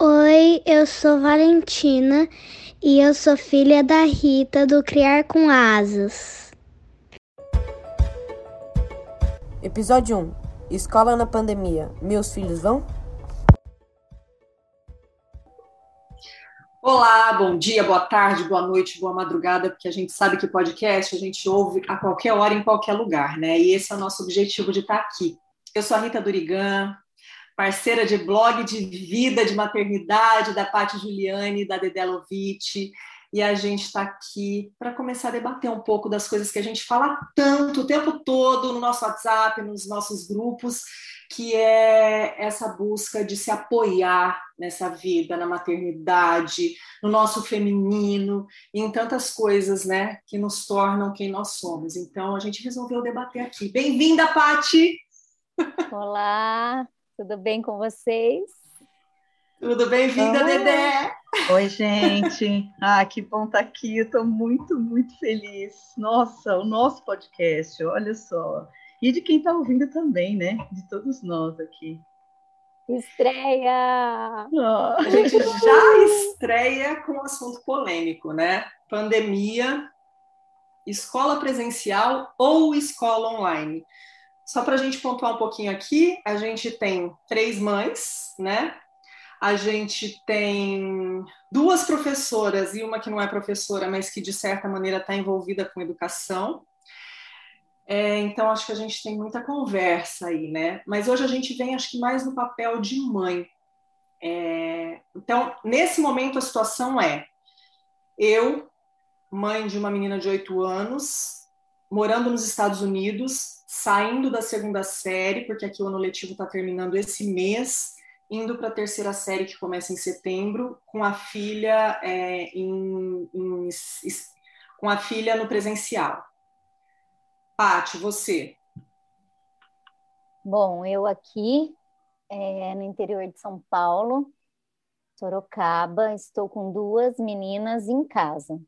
Oi, eu sou Valentina e eu sou filha da Rita do Criar com Asas. Episódio 1. Escola na pandemia. Meus filhos vão? Olá, bom dia, boa tarde, boa noite, boa madrugada, porque a gente sabe que podcast a gente ouve a qualquer hora, em qualquer lugar, né? E esse é o nosso objetivo de estar aqui. Eu sou a Rita Durigan, parceira de blog de vida, de maternidade, da Paty Juliane, da Dedé Lovitch, e a gente está aqui para começar a debater um pouco das coisas que a gente fala tanto o tempo todo no nosso WhatsApp, nos nossos grupos, que é essa busca de se apoiar nessa vida, na maternidade, no nosso feminino, e em tantas coisas, né, que nos tornam quem nós somos. Então a gente resolveu debater aqui. Bem-vinda, Pati! Olá, tudo bem com vocês? Tudo bem-vinda, Dedé! Oi, gente. Ah, que bom estar tá aqui. Eu estou muito, muito feliz. Nossa, o nosso podcast, olha só. E de quem está ouvindo também, né? De todos nós aqui. Estreia! Oh. A gente já estreia com um assunto polêmico, né? Pandemia, escola presencial ou escola online. Só para a gente pontuar um pouquinho aqui, a gente tem três mães, né? A gente tem duas professoras e uma que não é professora, mas que de certa maneira está envolvida com educação. É, então, acho que a gente tem muita conversa aí, né? Mas hoje a gente vem, acho que mais no papel de mãe. É, então, nesse momento, a situação é: eu, mãe de uma menina de oito anos, morando nos Estados Unidos, saindo da segunda série, porque aqui o ano letivo está terminando esse mês, indo para a terceira série, que começa em setembro, com a filha é, em, em, com a filha no presencial. Pati, você. Bom, eu aqui é, no interior de São Paulo, Sorocaba, estou com duas meninas em casa,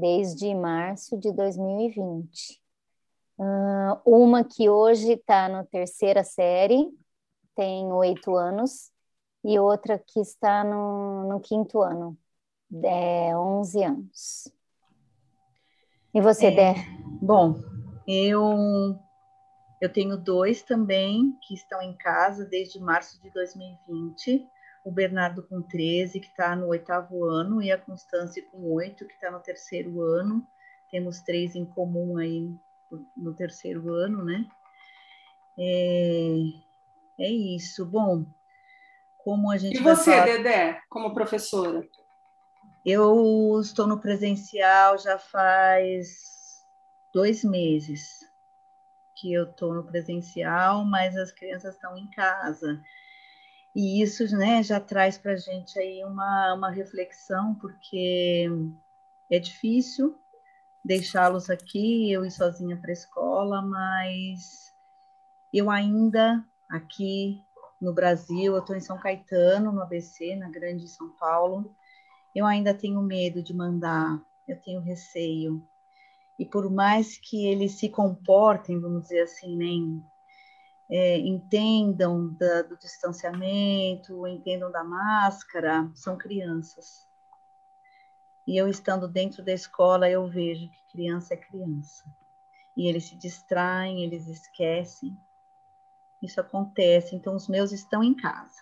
desde março de 2020. Uh, uma que hoje está na terceira série, tem oito anos, e outra que está no, no quinto ano, é, 11 anos. E você, é, Dé? Bom, eu, eu tenho dois também que estão em casa desde março de 2020. O Bernardo com 13, que está no oitavo ano, e a Constância com 8, que está no terceiro ano. Temos três em comum aí no terceiro ano, né? É, é isso. Bom, como a gente. E você, falar... Dedé, como professora? Eu estou no presencial já faz dois meses que eu estou no presencial, mas as crianças estão em casa. E isso né, já traz para a gente aí uma, uma reflexão, porque é difícil deixá-los aqui, eu ir sozinha para a escola, mas eu ainda aqui no Brasil, eu estou em São Caetano, no ABC, na Grande São Paulo, eu ainda tenho medo de mandar, eu tenho receio. E por mais que eles se comportem, vamos dizer assim, nem é, entendam da, do distanciamento, entendam da máscara, são crianças. E eu estando dentro da escola, eu vejo que criança é criança. E eles se distraem, eles esquecem. Isso acontece, então os meus estão em casa.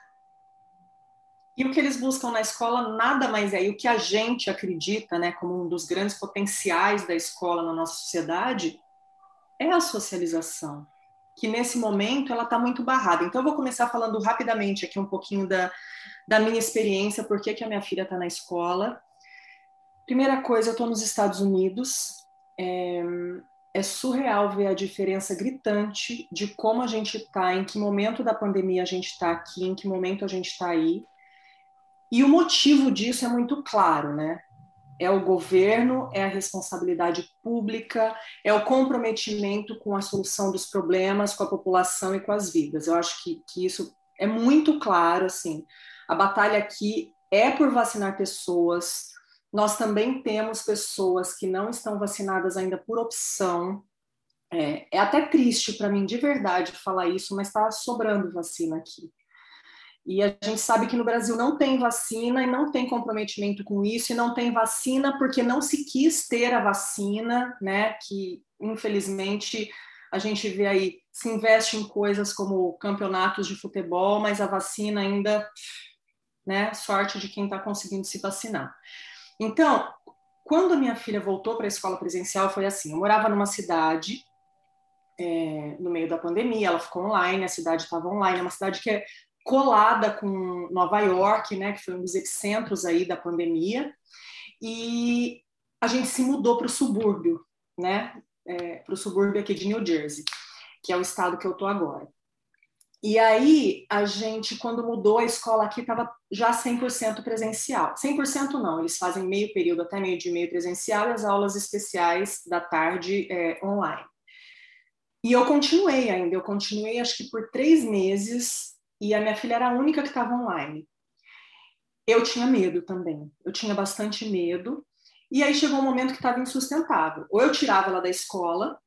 E o que eles buscam na escola nada mais é, e o que a gente acredita, né, como um dos grandes potenciais da escola na nossa sociedade, é a socialização, que nesse momento ela está muito barrada. Então eu vou começar falando rapidamente aqui um pouquinho da, da minha experiência, por que, a minha filha está na escola. Primeira coisa, eu estou nos Estados Unidos, é, é surreal ver a diferença gritante de como a gente está, em que momento da pandemia a gente está aqui, em que momento a gente está aí. E o motivo disso é muito claro, né? É o governo, é a responsabilidade pública, é o comprometimento com a solução dos problemas, com a população e com as vidas. Eu acho que, que isso é muito claro, assim. A batalha aqui é por vacinar pessoas. Nós também temos pessoas que não estão vacinadas ainda por opção. É, é até triste para mim, de verdade, falar isso, mas está sobrando vacina aqui. E a gente sabe que no Brasil não tem vacina e não tem comprometimento com isso, e não tem vacina porque não se quis ter a vacina, né? Que infelizmente a gente vê aí, se investe em coisas como campeonatos de futebol, mas a vacina ainda, né? Sorte de quem está conseguindo se vacinar. Então, quando a minha filha voltou para a escola presencial, foi assim: eu morava numa cidade é, no meio da pandemia, ela ficou online, a cidade estava online, é uma cidade que é colada com Nova York, né, que foi um dos epicentros aí da pandemia, e a gente se mudou para o subúrbio, né, é, para o subúrbio aqui de New Jersey, que é o estado que eu estou agora. E aí, a gente, quando mudou, a escola aqui estava já 100% presencial. 100% não, eles fazem meio período até meio de meio presencial e as aulas especiais da tarde é, online. E eu continuei ainda, eu continuei acho que por três meses e a minha filha era a única que estava online. Eu tinha medo também, eu tinha bastante medo. E aí chegou um momento que estava insustentável. Ou eu tirava ela da escola,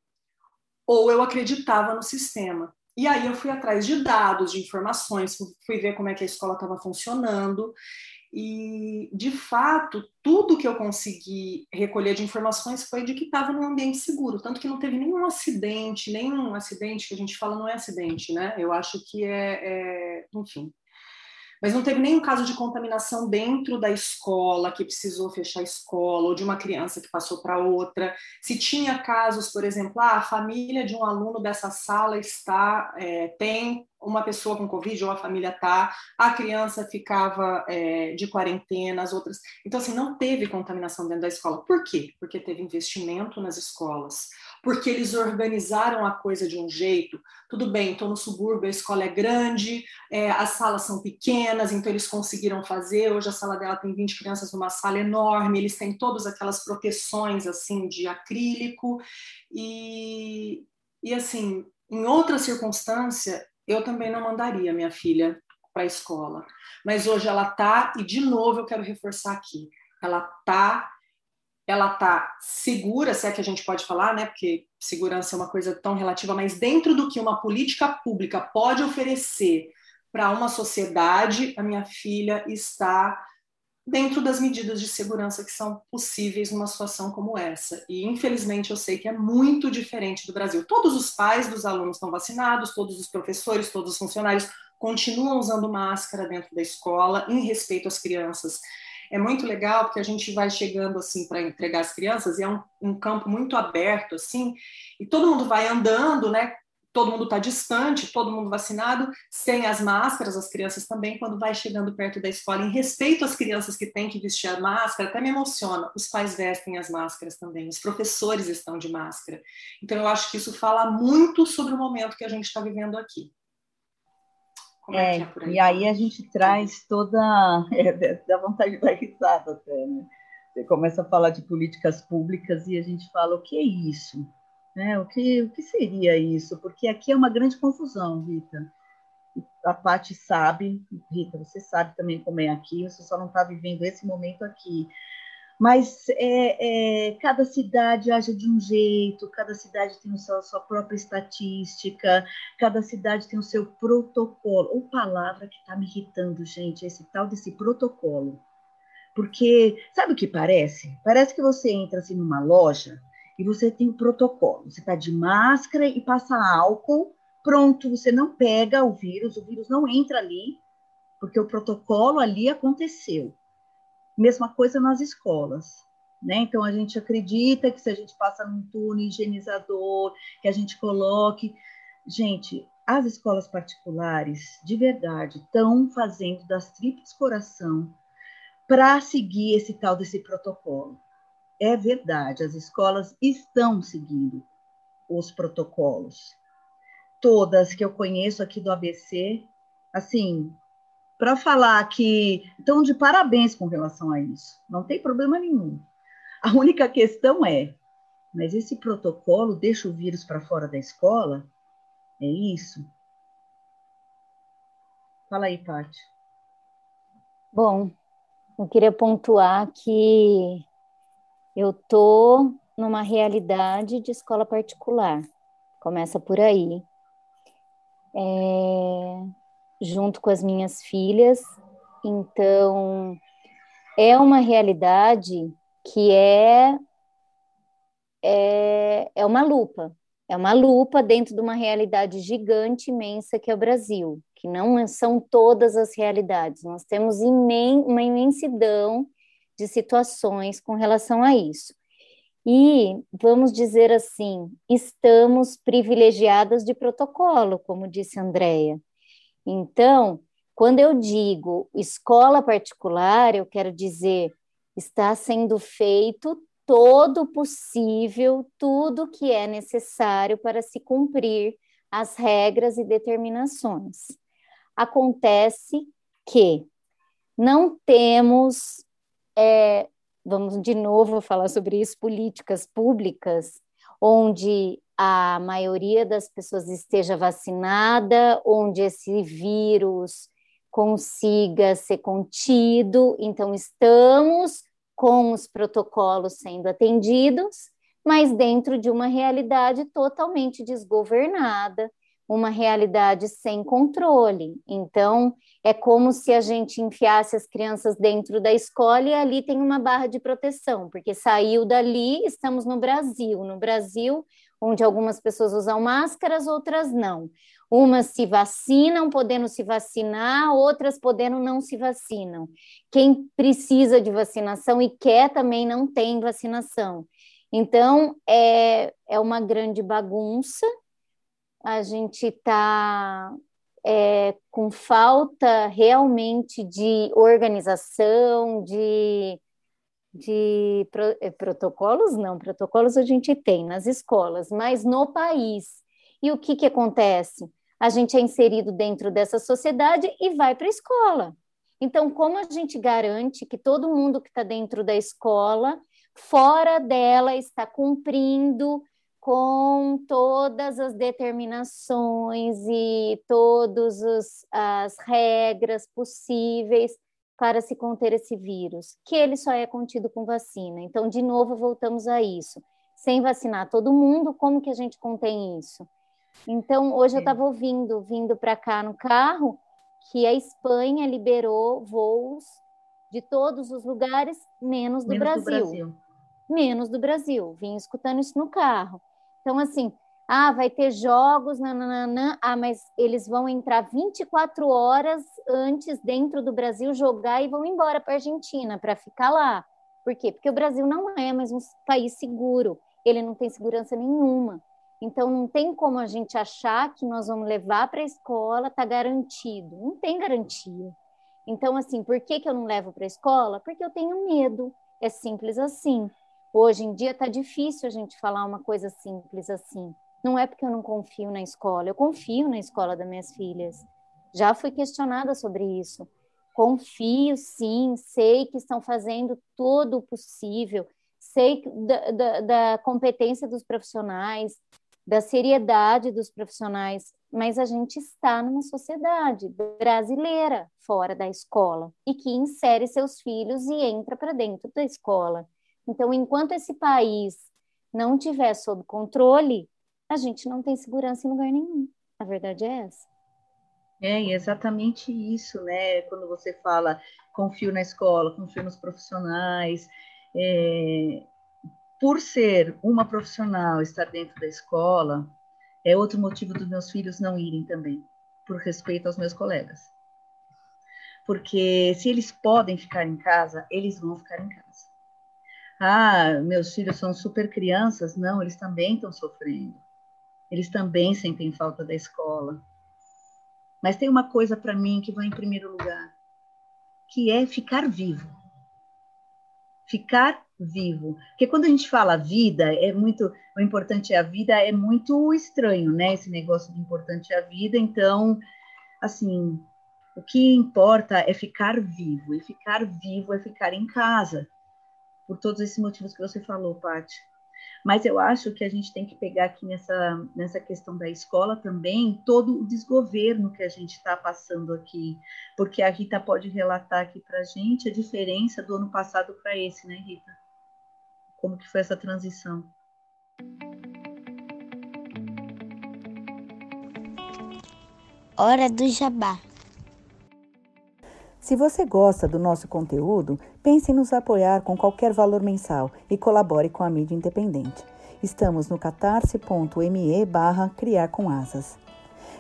ou eu acreditava no sistema. E aí eu fui atrás de dados, de informações, fui ver como é que a escola estava funcionando. E, de fato, tudo que eu consegui recolher de informações foi de que estava num ambiente seguro, tanto que não teve nenhum acidente, nenhum acidente que a gente fala não é acidente, né? Eu acho que é, é enfim, mas não teve nenhum caso de contaminação dentro da escola que precisou fechar a escola, ou de uma criança que passou para outra. Se tinha casos, por exemplo, ah, a família de um aluno dessa sala está é, tem uma pessoa com Covid ou a família tá, a criança ficava é, de quarentena, as outras. Então, assim, não teve contaminação dentro da escola. Por quê? Porque teve investimento nas escolas porque eles organizaram a coisa de um jeito. Tudo bem, estou no subúrbio, a escola é grande, é, as salas são pequenas, então eles conseguiram fazer. Hoje a sala dela tem 20 crianças numa sala enorme, eles têm todas aquelas proteções assim de acrílico. E, e assim, em outra circunstância, eu também não mandaria minha filha para a escola. Mas hoje ela está, e de novo eu quero reforçar aqui, ela está ela está segura, se é que a gente pode falar, né? Porque segurança é uma coisa tão relativa, mas dentro do que uma política pública pode oferecer para uma sociedade, a minha filha está dentro das medidas de segurança que são possíveis numa situação como essa. E infelizmente eu sei que é muito diferente do Brasil. Todos os pais dos alunos estão vacinados, todos os professores, todos os funcionários continuam usando máscara dentro da escola em respeito às crianças é muito legal porque a gente vai chegando assim para entregar as crianças e é um, um, campo muito aberto assim e todo mundo vai andando, né? Todo mundo está distante, todo mundo vacinado, sem as máscaras, as crianças também, quando vai chegando perto da escola, em respeito às crianças que têm que vestir a máscara, até me emociona. Os pais vestem as máscaras também, os professores estão de máscara. Então, eu acho que isso fala muito sobre o momento que a gente está vivendo aqui. É, é, é e aí a gente traz toda. É, dá vontade de dar risada até, né? Você começa a falar de políticas públicas e a gente fala o que é isso? Né? O, que, o que seria isso? Porque aqui é uma grande confusão, Rita. A Paty sabe, Rita, você sabe também como é aqui, você só não está vivendo esse momento aqui mas é, é, cada cidade age de um jeito, cada cidade tem a sua, sua, própria estatística, cada cidade tem o seu protocolo. Ou palavra que está me irritando, gente, esse tal desse protocolo. Porque, sabe o que parece? Parece que você entra assim numa loja e você tem o protocolo. Você está de máscara e passa álcool, pronto, você não pega o vírus, o vírus não entra ali, porque o protocolo ali aconteceu. Mesma coisa nas escolas. Né? Então, a gente acredita que se a gente passa num túnel higienizador, que a gente coloque. Gente, as escolas particulares, de verdade, estão fazendo das tripas coração para seguir esse tal desse protocolo. É verdade, as escolas estão seguindo os protocolos. Todas que eu conheço aqui do ABC, assim, para falar que estão de parabéns com relação a isso. Não tem problema nenhum. A única questão é, mas esse protocolo deixa o vírus para fora da escola? É isso? Fala aí, Paty. Bom, eu queria pontuar que eu tô numa realidade de escola particular. Começa por aí. É, junto com as minhas filhas. Então, é uma realidade que é, é, é uma lupa. É uma lupa dentro de uma realidade gigante, imensa que é o Brasil, que não são todas as realidades. Nós temos imen uma imensidão de situações com relação a isso. E, vamos dizer assim, estamos privilegiadas de protocolo, como disse a Andrea. Então, quando eu digo escola particular, eu quero dizer está sendo feito todo possível, tudo que é necessário para se cumprir as regras e determinações. Acontece que não temos, é, vamos de novo falar sobre isso, políticas públicas, onde a maioria das pessoas esteja vacinada, onde esse vírus consiga ser contido. Então, estamos com os protocolos sendo atendidos, mas dentro de uma realidade totalmente desgovernada, uma realidade sem controle. Então, é como se a gente enfiasse as crianças dentro da escola e ali tem uma barra de proteção, porque saiu dali, estamos no Brasil. No Brasil, onde algumas pessoas usam máscaras, outras não. Umas se vacinam, podendo se vacinar, outras podendo não se vacinam. Quem precisa de vacinação e quer também não tem vacinação. Então, é, é uma grande bagunça. A gente está é, com falta realmente de organização, de de pro, eh, protocolos, não, protocolos a gente tem nas escolas, mas no país. E o que, que acontece? A gente é inserido dentro dessa sociedade e vai para a escola. Então, como a gente garante que todo mundo que está dentro da escola, fora dela, está cumprindo com todas as determinações e todas as regras possíveis para se conter esse vírus, que ele só é contido com vacina. Então, de novo, voltamos a isso. Sem vacinar todo mundo, como que a gente contém isso? Então, hoje eu estava ouvindo, vindo para cá no carro, que a Espanha liberou voos de todos os lugares, menos do, menos Brasil. do Brasil. Menos do Brasil. Vim escutando isso no carro. Então, assim, ah, vai ter jogos, nananana. Ah, mas eles vão entrar 24 horas antes dentro do Brasil, jogar e vão embora para a Argentina para ficar lá. Por quê? Porque o Brasil não é mais um país seguro, ele não tem segurança nenhuma. Então, não tem como a gente achar que nós vamos levar para a escola, está garantido. Não tem garantia. Então, assim, por que, que eu não levo para a escola? Porque eu tenho medo. É simples assim. Hoje em dia está difícil a gente falar uma coisa simples assim. Não é porque eu não confio na escola, eu confio na escola das minhas filhas. Já fui questionada sobre isso. Confio, sim, sei que estão fazendo todo o possível, sei da, da, da competência dos profissionais, da seriedade dos profissionais, mas a gente está numa sociedade brasileira fora da escola e que insere seus filhos e entra para dentro da escola. Então, enquanto esse país não tiver sob controle, a gente não tem segurança em lugar nenhum. A verdade é essa. É exatamente isso, né? Quando você fala confio na escola, confio nos profissionais, é, por ser uma profissional estar dentro da escola, é outro motivo dos meus filhos não irem também, por respeito aos meus colegas. Porque se eles podem ficar em casa, eles vão ficar em casa. Ah, meus filhos são super crianças, não, eles também estão sofrendo eles também sentem falta da escola. Mas tem uma coisa para mim que vai em primeiro lugar, que é ficar vivo. Ficar vivo. Porque quando a gente fala vida, é muito, o importante é a vida, é muito estranho, né? Esse negócio de importante é a vida. Então, assim, O que importa é ficar vivo, e ficar vivo é ficar em casa, por todos esses motivos que você falou, Paty. Mas eu acho que a gente tem que pegar aqui nessa, nessa questão da escola também todo o desgoverno que a gente está passando aqui, porque a Rita pode relatar aqui para a gente a diferença do ano passado para esse, né, Rita? Como que foi essa transição? Hora do jabá. Se você gosta do nosso conteúdo, pense em nos apoiar com qualquer valor mensal e colabore com a mídia independente. Estamos no catarse.me barra criar com asas.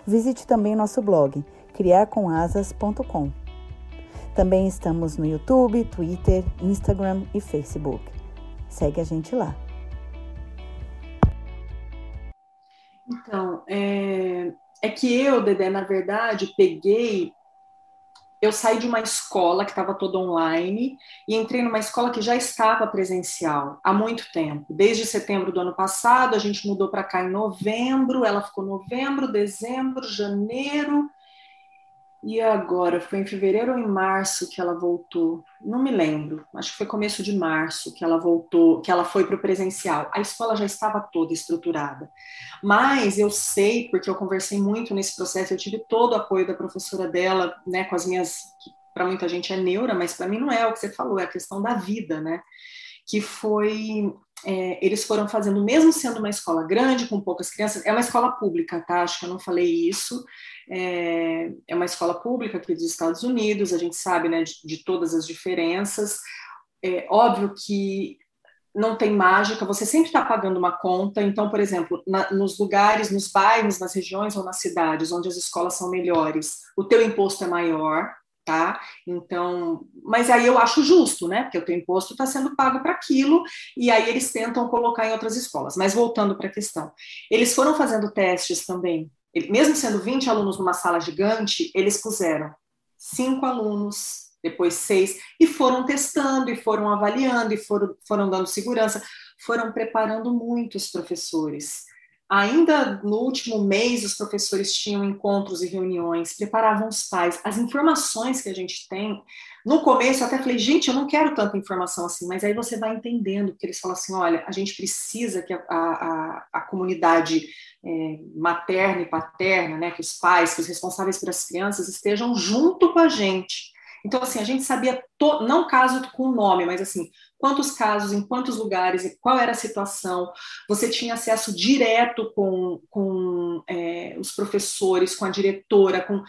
Visite também nosso blog, criarcomasas.com. Também estamos no YouTube, Twitter, Instagram e Facebook. Segue a gente lá. Então, é, é que eu, Dedé, na verdade, peguei eu saí de uma escola que estava toda online e entrei numa escola que já estava presencial há muito tempo. Desde setembro do ano passado, a gente mudou para cá em novembro, ela ficou novembro, dezembro, janeiro, e agora, foi em fevereiro ou em março que ela voltou? Não me lembro. Acho que foi começo de março que ela voltou, que ela foi para o presencial. A escola já estava toda estruturada. Mas eu sei, porque eu conversei muito nesse processo, eu tive todo o apoio da professora dela, né, com as minhas, para muita gente é neura, mas para mim não é o que você falou, é a questão da vida, né? Que foi é, eles foram fazendo, mesmo sendo uma escola grande, com poucas crianças, é uma escola pública, tá? Acho que eu não falei isso, é, é uma escola pública aqui dos Estados Unidos, a gente sabe né, de, de todas as diferenças. É óbvio que não tem mágica, você sempre está pagando uma conta. Então, por exemplo, na, nos lugares, nos bairros, nas regiões ou nas cidades onde as escolas são melhores, o teu imposto é maior, tá? Então, mas aí eu acho justo, né? Porque o teu imposto está sendo pago para aquilo, e aí eles tentam colocar em outras escolas. Mas voltando para a questão, eles foram fazendo testes também mesmo sendo 20 alunos numa sala gigante, eles puseram cinco alunos, depois seis, e foram testando, e foram avaliando, e foram, foram dando segurança, foram preparando muito os professores. Ainda no último mês, os professores tinham encontros e reuniões, preparavam os pais. As informações que a gente tem, no começo eu até falei, gente, eu não quero tanta informação assim, mas aí você vai entendendo, que eles falam assim: olha, a gente precisa que a, a, a comunidade é, materna e paterna, né, que os pais, que os responsáveis pelas crianças estejam junto com a gente. Então, assim, a gente sabia, to, não caso com o nome, mas assim, quantos casos, em quantos lugares, qual era a situação. Você tinha acesso direto com, com é, os professores, com a diretora, com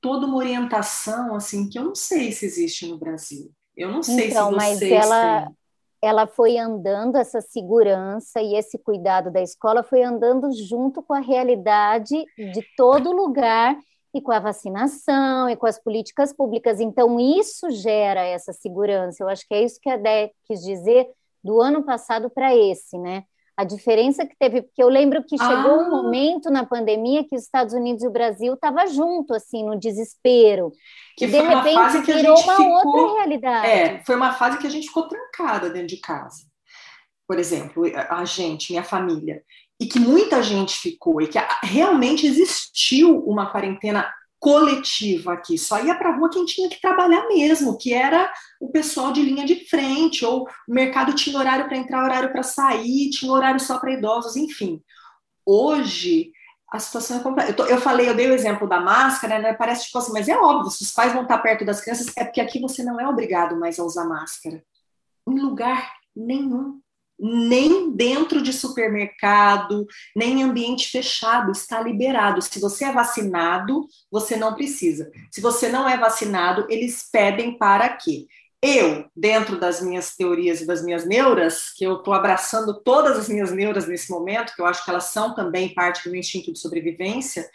toda uma orientação, assim, que eu não sei se existe no Brasil. Eu não sei então, se vocês mas ela, têm ela foi andando, essa segurança e esse cuidado da escola foi andando junto com a realidade de todo lugar e com a vacinação e com as políticas públicas. Então, isso gera essa segurança. Eu acho que é isso que a Dé quis dizer do ano passado para esse, né? A diferença que teve, porque eu lembro que chegou ah. um momento na pandemia que os Estados Unidos e o Brasil estavam junto, assim, no desespero. Que e de repente virou uma ficou, outra realidade. É, foi uma fase que a gente ficou trancada dentro de casa. Por exemplo, a gente, minha família. E que muita gente ficou, e que realmente existiu uma quarentena coletiva aqui, só ia para a rua quem tinha que trabalhar mesmo, que era o pessoal de linha de frente, ou o mercado tinha horário para entrar, horário para sair, tinha horário só para idosos, enfim. Hoje, a situação é completa. Eu, eu, falei, eu dei o exemplo da máscara, né? Parece tipo assim, mas é óbvio, se os pais vão estar perto das crianças, é porque aqui você não é obrigado mais a usar máscara. Em lugar nenhum nem dentro de supermercado, nem em ambiente fechado, está liberado. Se você é vacinado, você não precisa. Se você não é vacinado, eles pedem para quê? Eu, dentro das minhas teorias e das minhas neuras, que eu estou abraçando todas as minhas neuras nesse momento, que eu acho que elas são também parte do meu instinto de sobrevivência,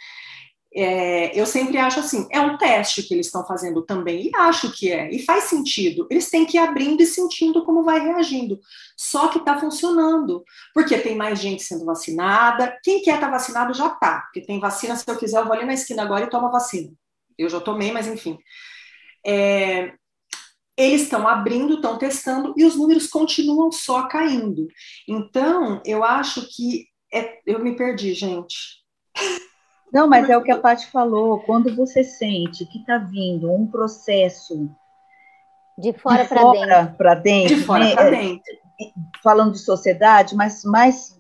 é, eu sempre acho assim, é um teste que eles estão fazendo também, e acho que é, e faz sentido. Eles têm que ir abrindo e sentindo como vai reagindo. Só que está funcionando, porque tem mais gente sendo vacinada. Quem quer estar tá vacinado já está, porque tem vacina, se eu quiser, eu vou ali na esquina agora e tomo a vacina. Eu já tomei, mas enfim. É, eles estão abrindo, estão testando, e os números continuam só caindo. Então, eu acho que. É, eu me perdi, gente. Não, mas é o que a Paty falou. Quando você sente que está vindo um processo de fora para dentro, para dentro, de fora né? para dentro, falando de sociedade, mas mais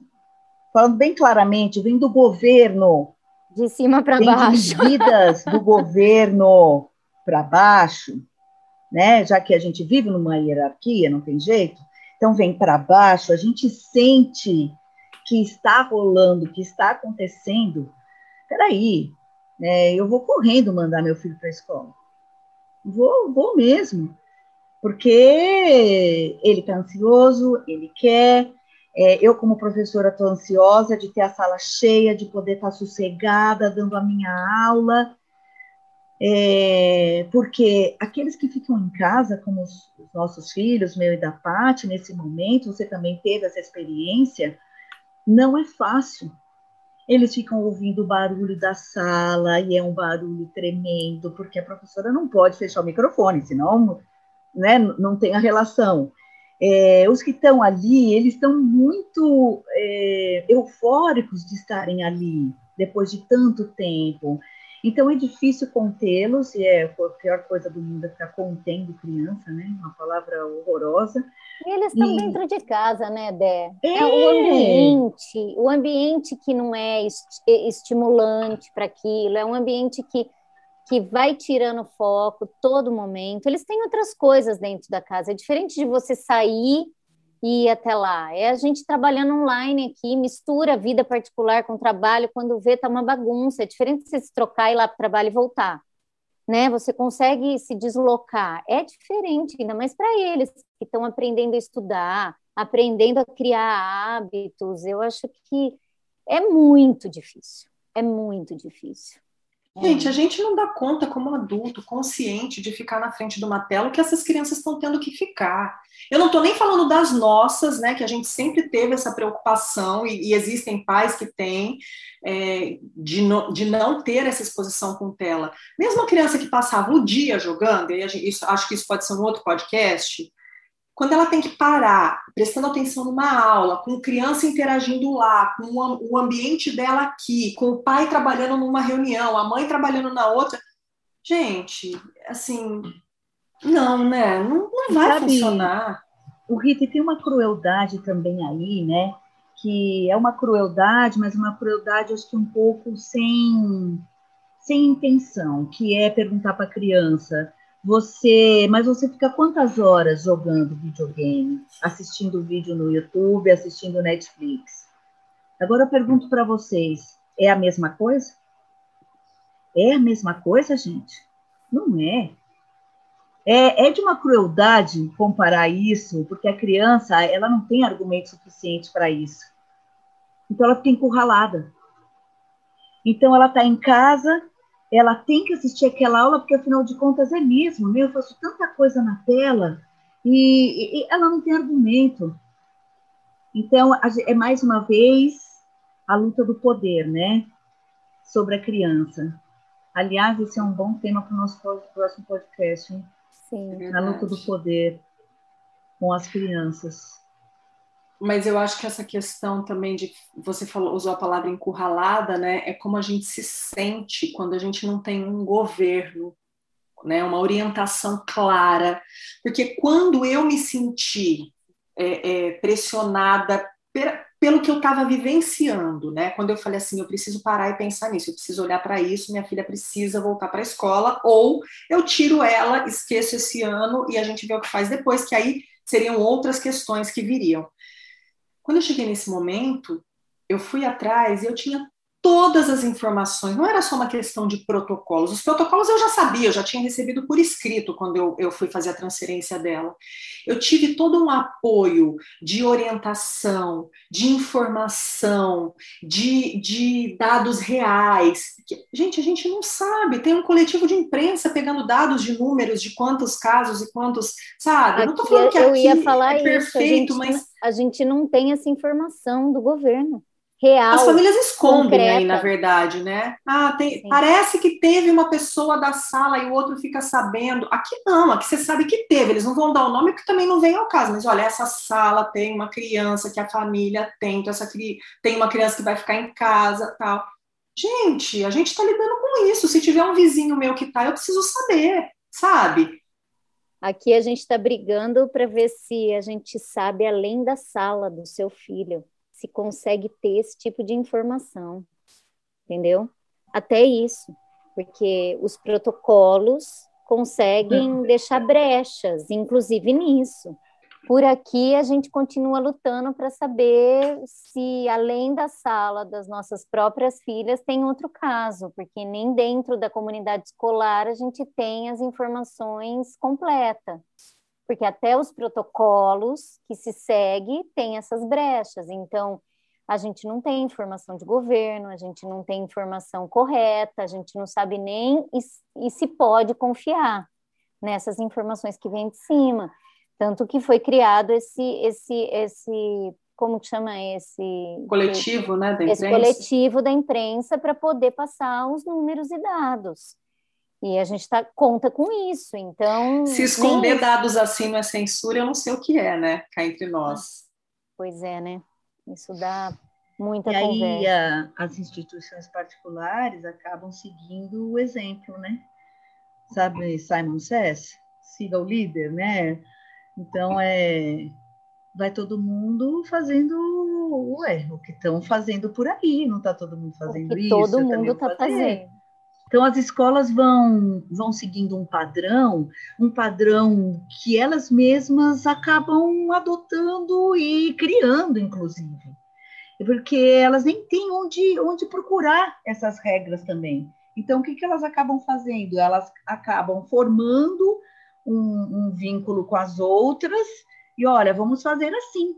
falando bem claramente, vem do governo, de cima para baixo, medidas do governo para baixo, né? Já que a gente vive numa hierarquia, não tem jeito. Então vem para baixo, a gente sente que está rolando, que está acontecendo. Peraí, né, eu vou correndo mandar meu filho para a escola. Vou, vou mesmo, porque ele está ansioso, ele quer. É, eu, como professora, estou ansiosa de ter a sala cheia, de poder estar tá sossegada, dando a minha aula. É, porque aqueles que ficam em casa, como os, os nossos filhos, meu e da Paty, nesse momento, você também teve essa experiência, não é fácil. Eles ficam ouvindo o barulho da sala e é um barulho tremendo, porque a professora não pode fechar o microfone, senão né, não tem a relação. É, os que estão ali, eles estão muito é, eufóricos de estarem ali, depois de tanto tempo. Então é difícil contê-los, e é a pior coisa do mundo é ficar contendo criança, né? Uma palavra horrorosa. E eles estão e... dentro de casa, né, Dé? É. é. o ambiente, o ambiente que não é estimulante para aquilo, é um ambiente que, que vai tirando foco todo momento. Eles têm outras coisas dentro da casa. É diferente de você sair ir até lá. É a gente trabalhando online aqui, mistura vida particular com trabalho, quando vê tá uma bagunça. É diferente de você se trocar e ir lá para o trabalho e voltar. Né? Você consegue se deslocar. É diferente, ainda mais para eles que estão aprendendo a estudar, aprendendo a criar hábitos. Eu acho que é muito difícil. É muito difícil. Gente, a gente não dá conta como adulto, consciente de ficar na frente de uma tela que essas crianças estão tendo que ficar. Eu não estou nem falando das nossas, né? Que a gente sempre teve essa preocupação, e, e existem pais que têm, é, de, no, de não ter essa exposição com tela. Mesmo a criança que passava o dia jogando, e gente, isso, acho que isso pode ser um outro podcast, quando ela tem que parar, prestando atenção numa aula, com criança interagindo lá, com o ambiente dela aqui, com o pai trabalhando numa reunião, a mãe trabalhando na outra, gente, assim, não, né? Não, não vai Sabe, funcionar. O Rita tem uma crueldade também aí, né? Que é uma crueldade, mas uma crueldade acho que um pouco sem sem intenção, que é perguntar para a criança você, mas você fica quantas horas jogando videogame, assistindo vídeo no YouTube, assistindo Netflix? Agora eu pergunto para vocês, é a mesma coisa? É a mesma coisa, gente? Não é. É, é de uma crueldade comparar isso, porque a criança ela não tem argumento suficiente para isso. Então ela fica encurralada. Então ela está em casa, ela tem que assistir aquela aula, porque afinal de contas é mesmo, né? Eu faço tanta coisa na tela e, e ela não tem argumento. Então, é mais uma vez a luta do poder, né? Sobre a criança. Aliás, esse é um bom tema para o nosso próximo podcast, hein? Sim. A luta do poder com as crianças mas eu acho que essa questão também de você falou, usou a palavra encurralada, né? É como a gente se sente quando a gente não tem um governo, né? Uma orientação clara, porque quando eu me senti é, é, pressionada pelo que eu estava vivenciando, né? Quando eu falei assim, eu preciso parar e pensar nisso, eu preciso olhar para isso, minha filha precisa voltar para a escola, ou eu tiro ela, esqueço esse ano e a gente vê o que faz depois, que aí seriam outras questões que viriam. Quando eu cheguei nesse momento, eu fui atrás e eu tinha todas as informações, não era só uma questão de protocolos. Os protocolos eu já sabia, eu já tinha recebido por escrito quando eu, eu fui fazer a transferência dela. Eu tive todo um apoio de orientação, de informação, de, de dados reais. Gente, a gente não sabe, tem um coletivo de imprensa pegando dados de números de quantos casos e quantos, sabe? Aqui, não estou falando que eu ia falar é perfeito, isso, mas... A gente não tem essa informação do governo real. As famílias escondem concreta. aí, na verdade, né? Ah, tem, parece que teve uma pessoa da sala e o outro fica sabendo. Aqui não, aqui você sabe que teve. Eles não vão dar o nome porque também não vem ao caso. Mas olha, essa sala tem uma criança que a família tem, então essa tem uma criança que vai ficar em casa, tal. Gente, a gente está lidando com isso. Se tiver um vizinho meu que tá, eu preciso saber, sabe? Aqui a gente está brigando para ver se a gente sabe além da sala do seu filho, se consegue ter esse tipo de informação, entendeu? Até isso, porque os protocolos conseguem uhum. deixar brechas, inclusive nisso. Por aqui a gente continua lutando para saber se além da sala das nossas próprias filhas tem outro caso, porque nem dentro da comunidade escolar a gente tem as informações completas. Porque até os protocolos que se segue têm essas brechas. Então, a gente não tem informação de governo, a gente não tem informação correta, a gente não sabe nem e, e se pode confiar nessas informações que vêm de cima. Tanto que foi criado esse, esse, esse como que chama esse coletivo, esse, né, da esse coletivo da imprensa para poder passar os números e dados. E a gente tá, conta com isso, então... Se esconder dados assim não é censura, eu não sei o que é, né? Cá entre nós. Pois é, né? Isso dá muita e conversa. aí a, as instituições particulares acabam seguindo o exemplo, né? Sabe Simon Says? Siga o líder, né? Então, é, vai todo mundo fazendo o erro que estão fazendo por aí, não está todo mundo fazendo isso. Todo mundo está fazendo. Então, as escolas vão, vão seguindo um padrão, um padrão que elas mesmas acabam adotando e criando, inclusive. Porque elas nem têm onde, onde procurar essas regras também. Então, o que, que elas acabam fazendo? Elas acabam formando um, um vínculo com as outras e olha, vamos fazer assim.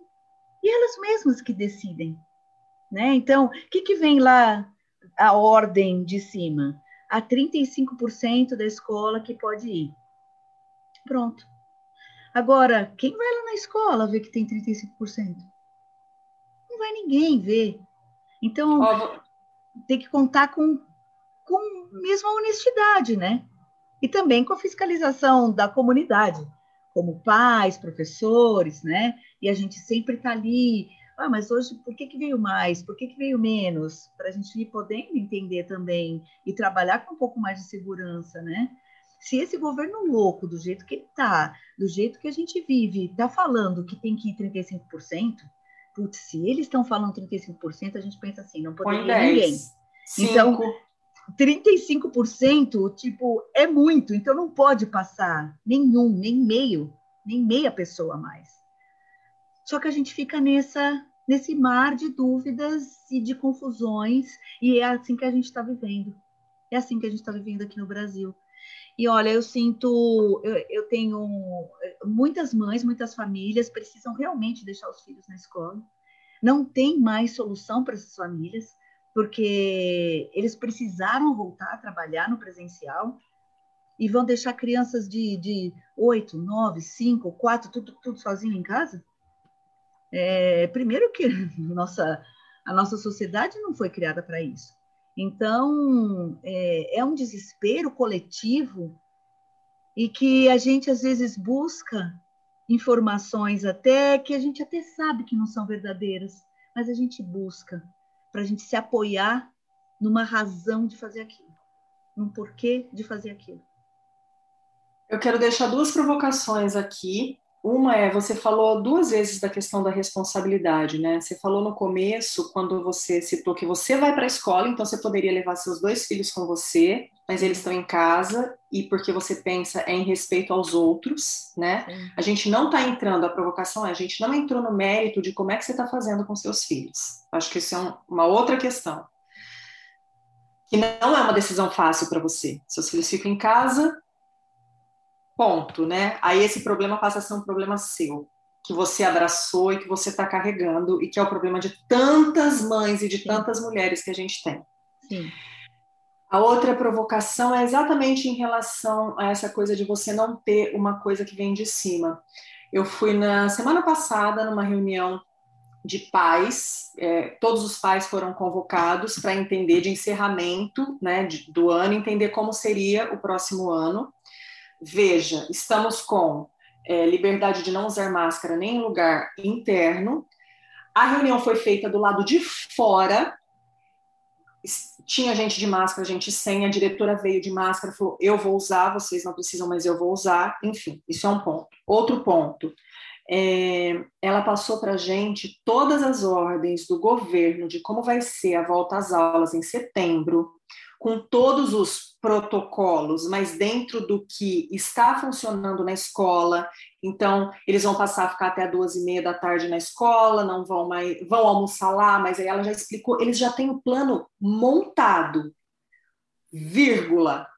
E elas mesmas que decidem. Né? Então, o que, que vem lá a ordem de cima? Há 35% da escola que pode ir. Pronto. Agora, quem vai lá na escola ver que tem 35%? Não vai ninguém ver. Então, tem que contar com, com mesma honestidade, né? E também com a fiscalização da comunidade, como pais, professores, né? E a gente sempre está ali. Ah, mas hoje por que, que veio mais? Por que, que veio menos? Para a gente ir podendo entender também e trabalhar com um pouco mais de segurança, né? Se esse governo louco, do jeito que ele está, do jeito que a gente vive, está falando que tem que ir 35%, putz, se eles estão falando 35%, a gente pensa assim, não poderia ninguém. Cinco. Então, 35%, tipo, é muito, então não pode passar nenhum, nem meio, nem meia pessoa mais. Só que a gente fica nessa nesse mar de dúvidas e de confusões, e é assim que a gente está vivendo. É assim que a gente está vivendo aqui no Brasil. E olha, eu sinto, eu, eu, tenho muitas mães, muitas famílias precisam realmente deixar os filhos na escola. Não tem mais solução para essas famílias porque eles precisaram voltar a trabalhar no presencial e vão deixar crianças de, de 8, 9, 5, 4, tudo, tudo sozinho em casa? É, primeiro que nossa, a nossa sociedade não foi criada para isso. Então, é, é um desespero coletivo e que a gente, às vezes, busca informações até que a gente até sabe que não são verdadeiras, mas a gente busca para a gente se apoiar numa razão de fazer aquilo, num porquê de fazer aquilo. Eu quero deixar duas provocações aqui. Uma é, você falou duas vezes da questão da responsabilidade, né? Você falou no começo, quando você citou que você vai para a escola, então você poderia levar seus dois filhos com você, mas eles estão em casa e porque você pensa é em respeito aos outros, né? A gente não está entrando, a provocação é, a gente não entrou no mérito de como é que você está fazendo com seus filhos. Acho que isso é um, uma outra questão. Que não é uma decisão fácil para você. Seus filhos ficam em casa, ponto, né? Aí esse problema passa a ser um problema seu, que você abraçou e que você está carregando e que é o problema de tantas mães e de tantas mulheres que a gente tem. Sim. A outra provocação é exatamente em relação a essa coisa de você não ter uma coisa que vem de cima. Eu fui na semana passada numa reunião de pais, é, todos os pais foram convocados para entender de encerramento né, de, do ano, entender como seria o próximo ano. Veja, estamos com é, liberdade de não usar máscara nem em lugar interno. A reunião foi feita do lado de fora tinha gente de máscara, gente sem, a diretora veio de máscara, falou: eu vou usar, vocês não precisam, mas eu vou usar. Enfim, isso é um ponto. Outro ponto. É, ela passou para a gente todas as ordens do governo de como vai ser a volta às aulas em setembro, com todos os protocolos, mas dentro do que está funcionando na escola. Então, eles vão passar a ficar até duas e meia da tarde na escola, não vão mais, vão almoçar lá, mas aí ela já explicou, eles já têm o plano montado, vírgula.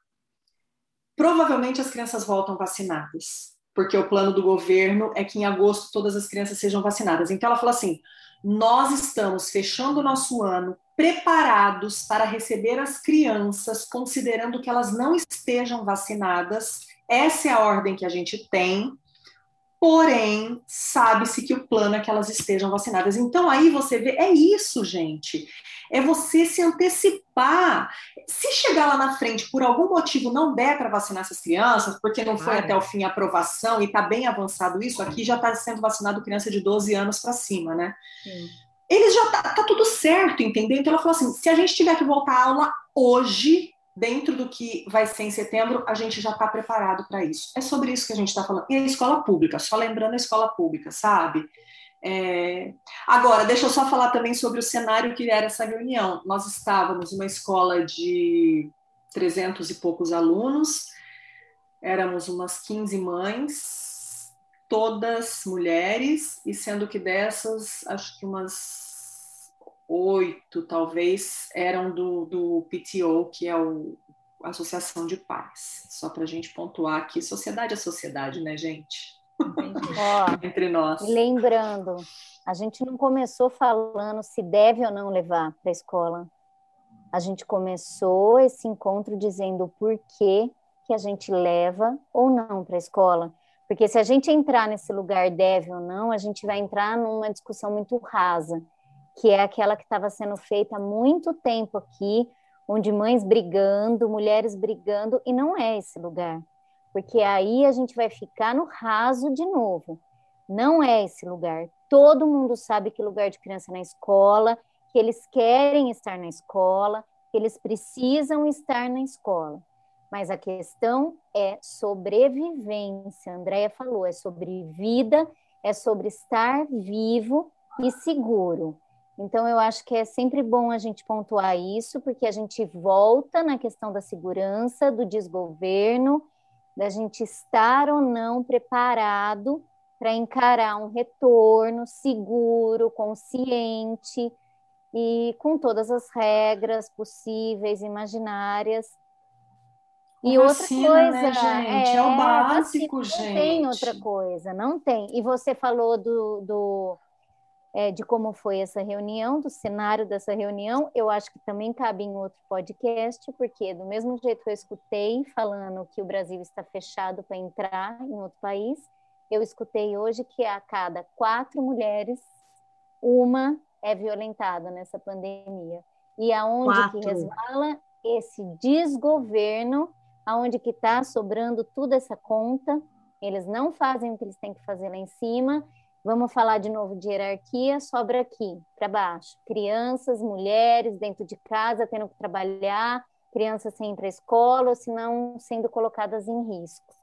Provavelmente as crianças voltam vacinadas, porque o plano do governo é que em agosto todas as crianças sejam vacinadas. Então, ela falou assim: nós estamos fechando o nosso ano preparados para receber as crianças, considerando que elas não estejam vacinadas. Essa é a ordem que a gente tem. Porém, sabe-se que o plano é que elas estejam vacinadas. Então, aí você vê, é isso, gente. É você se antecipar. Se chegar lá na frente, por algum motivo, não der para vacinar essas crianças, porque não foi até o fim a aprovação e está bem avançado isso, aqui já está sendo vacinado criança de 12 anos para cima, né? Sim eles já tá, tá, tudo certo, entendeu? Então ela falou assim: se a gente tiver que voltar à aula hoje, dentro do que vai ser em setembro, a gente já está preparado para isso. É sobre isso que a gente está falando. E a escola pública, só lembrando a escola pública, sabe? É... Agora, deixa eu só falar também sobre o cenário que era essa reunião. Nós estávamos numa escola de 300 e poucos alunos, éramos umas 15 mães, todas mulheres, e sendo que dessas, acho que umas oito, talvez, eram do, do PTO, que é o Associação de Pais. Só para a gente pontuar aqui, sociedade é sociedade, né, gente? Ó, Entre nós. Lembrando, a gente não começou falando se deve ou não levar para a escola. A gente começou esse encontro dizendo por que, que a gente leva ou não para a escola. Porque se a gente entrar nesse lugar deve ou não, a gente vai entrar numa discussão muito rasa, que é aquela que estava sendo feita há muito tempo aqui, onde mães brigando, mulheres brigando, e não é esse lugar. Porque aí a gente vai ficar no raso de novo. Não é esse lugar. Todo mundo sabe que lugar de criança é na escola, que eles querem estar na escola, que eles precisam estar na escola. Mas a questão é sobrevivência. A Andrea falou, é sobre vida, é sobre estar vivo e seguro. Então, eu acho que é sempre bom a gente pontuar isso, porque a gente volta na questão da segurança, do desgoverno, da gente estar ou não preparado para encarar um retorno seguro, consciente e com todas as regras possíveis, imaginárias e vacina, outra coisa, né, gente? É, é o básico, vacina, gente. Não tem outra coisa, não tem. E você falou do, do é, de como foi essa reunião, do cenário dessa reunião. Eu acho que também cabe em outro podcast, porque do mesmo jeito que eu escutei falando que o Brasil está fechado para entrar em outro país, eu escutei hoje que a cada quatro mulheres, uma é violentada nessa pandemia. E aonde quatro. que resvala esse desgoverno aonde que está sobrando toda essa conta, eles não fazem o que eles têm que fazer lá em cima. Vamos falar de novo de hierarquia, sobra aqui, para baixo. Crianças, mulheres dentro de casa tendo que trabalhar, crianças sem ir para a escola, ou se não sendo colocadas em risco.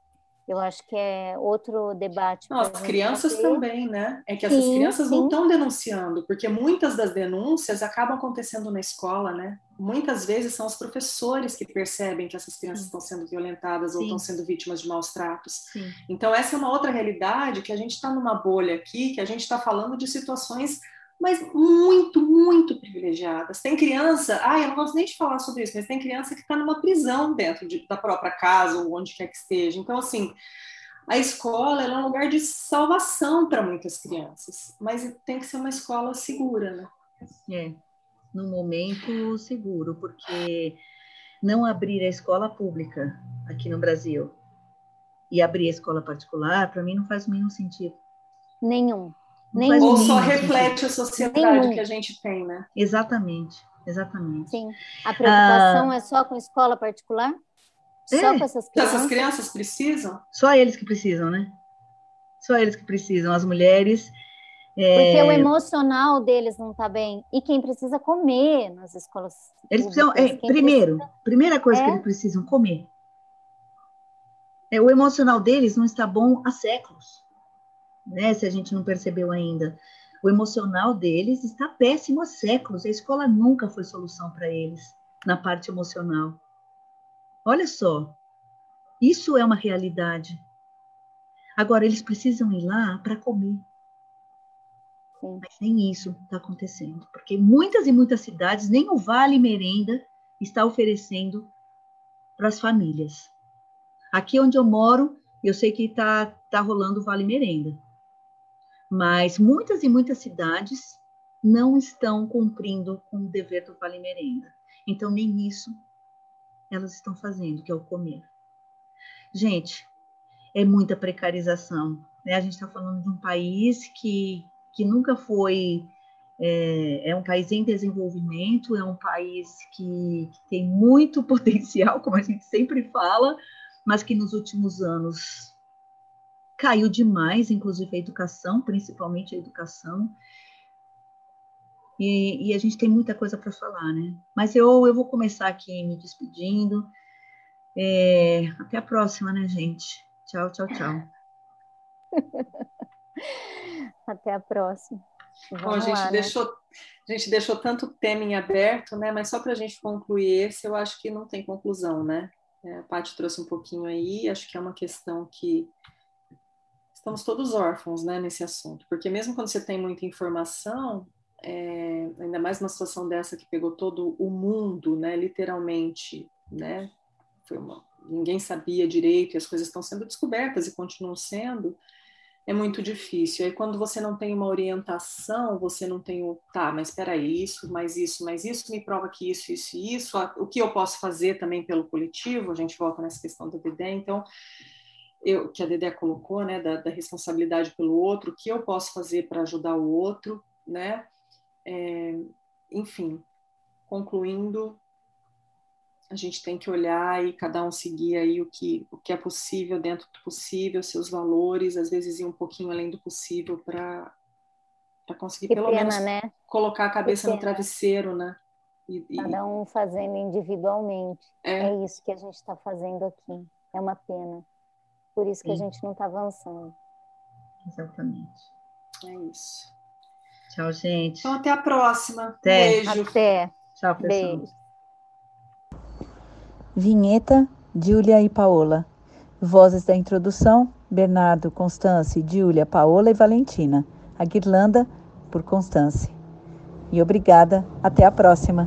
Eu acho que é outro debate. Não, as crianças também, né? É que essas sim, crianças sim. não estão denunciando, porque muitas das denúncias acabam acontecendo na escola, né? Muitas vezes são os professores que percebem que essas crianças sim. estão sendo violentadas ou estão sendo vítimas de maus tratos. Então, essa é uma outra realidade que a gente está numa bolha aqui, que a gente está falando de situações mas muito, muito privilegiadas. Tem criança, ah, eu não gosto nem de falar sobre isso, mas tem criança que está numa prisão dentro de, da própria casa ou onde quer que esteja. Então, assim, a escola é um lugar de salvação para muitas crianças, mas tem que ser uma escola segura, né? É, no momento seguro, porque não abrir a escola pública aqui no Brasil e abrir a escola particular, para mim não faz o mínimo sentido. Nenhum. Nenhum. Ou só reflete a sociedade Nenhum. que a gente tem, né? Exatamente, exatamente. Sim. A preocupação ah, é só com escola particular? É. Só com essas crianças? Essas crianças precisam? Só eles que precisam, né? Só eles que precisam. As mulheres Porque o emocional deles não está bem. E quem precisa comer nas escolas. Eles precisam, é, primeiro, precisa... primeira coisa é? que eles precisam comer. É, o emocional deles não está bom há séculos, né? Se a gente não percebeu ainda. O emocional deles está péssimo há séculos. A escola nunca foi solução para eles na parte emocional. Olha só, isso é uma realidade. Agora, eles precisam ir lá para comer. Sim. Mas nem isso está acontecendo, porque muitas e muitas cidades, nem o Vale Merenda está oferecendo para as famílias. Aqui onde eu moro, eu sei que está tá rolando o Vale Merenda. Mas muitas e muitas cidades não estão cumprindo com o dever do Vale Merenda. Então, nem isso elas estão fazendo, que é o comer. Gente, é muita precarização. Né? A gente está falando de um país que que nunca foi. É, é, um país em desenvolvimento, é um país que, que tem muito potencial, como a gente sempre fala, mas que nos últimos anos caiu demais, inclusive a educação, principalmente a educação. E, e a gente tem muita coisa para falar, né? Mas eu, eu vou começar aqui me despedindo. É, até a próxima, né, gente? Tchau, tchau, tchau. Até a próxima. Vamos Bom, a gente, lá, né? deixou, né? a gente deixou tanto tema em aberto, né? Mas só para a gente concluir esse, eu acho que não tem conclusão, né? É, a Paty trouxe um pouquinho aí, acho que é uma questão que estamos todos órfãos né, nesse assunto, porque mesmo quando você tem muita informação, é, ainda mais numa situação dessa que pegou todo o mundo, né, literalmente, né, uma, ninguém sabia direito e as coisas estão sendo descobertas e continuam sendo, é muito difícil. Aí quando você não tem uma orientação, você não tem o, tá, mas espera isso, mais isso, mais isso, me prova que isso, isso e isso, o que eu posso fazer também pelo coletivo, a gente volta nessa questão do Dedé, então, eu, que a Dedé colocou, né, da, da responsabilidade pelo outro, o que eu posso fazer para ajudar o outro, né, é, enfim, concluindo, a gente tem que olhar e cada um seguir aí o que, o que é possível dentro do possível, seus valores, às vezes ir um pouquinho além do possível para conseguir que pelo pena, menos né? colocar a cabeça no travesseiro, né? E, e... Cada um fazendo individualmente. É, é isso que a gente está fazendo aqui. É uma pena. Por isso que Sim. a gente não está avançando. Exatamente. É isso. Tchau, gente. Então, até a próxima. Até. Beijo. Até. Tchau, pessoal. Beijo. Vinheta, Júlia e Paola. Vozes da introdução, Bernardo, Constance, Júlia, Paola e Valentina. A guirlanda, por Constance. E obrigada, até a próxima.